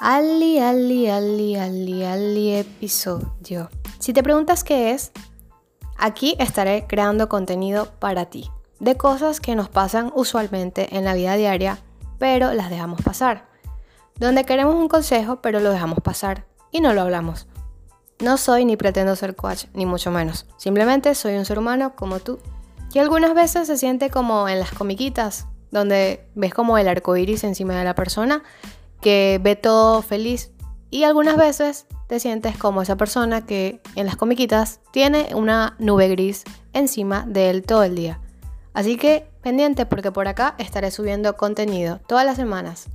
Ali, Ali, Ali, Ali, Ali episodio. Si te preguntas qué es, aquí estaré creando contenido para ti, de cosas que nos pasan usualmente en la vida diaria, pero las dejamos pasar. Donde queremos un consejo, pero lo dejamos pasar y no lo hablamos. No soy ni pretendo ser coach, ni mucho menos. Simplemente soy un ser humano como tú. Que algunas veces se siente como en las comiquitas, donde ves como el arco iris encima de la persona que ve todo feliz y algunas veces te sientes como esa persona que en las comiquitas tiene una nube gris encima de él todo el día. Así que pendiente porque por acá estaré subiendo contenido todas las semanas.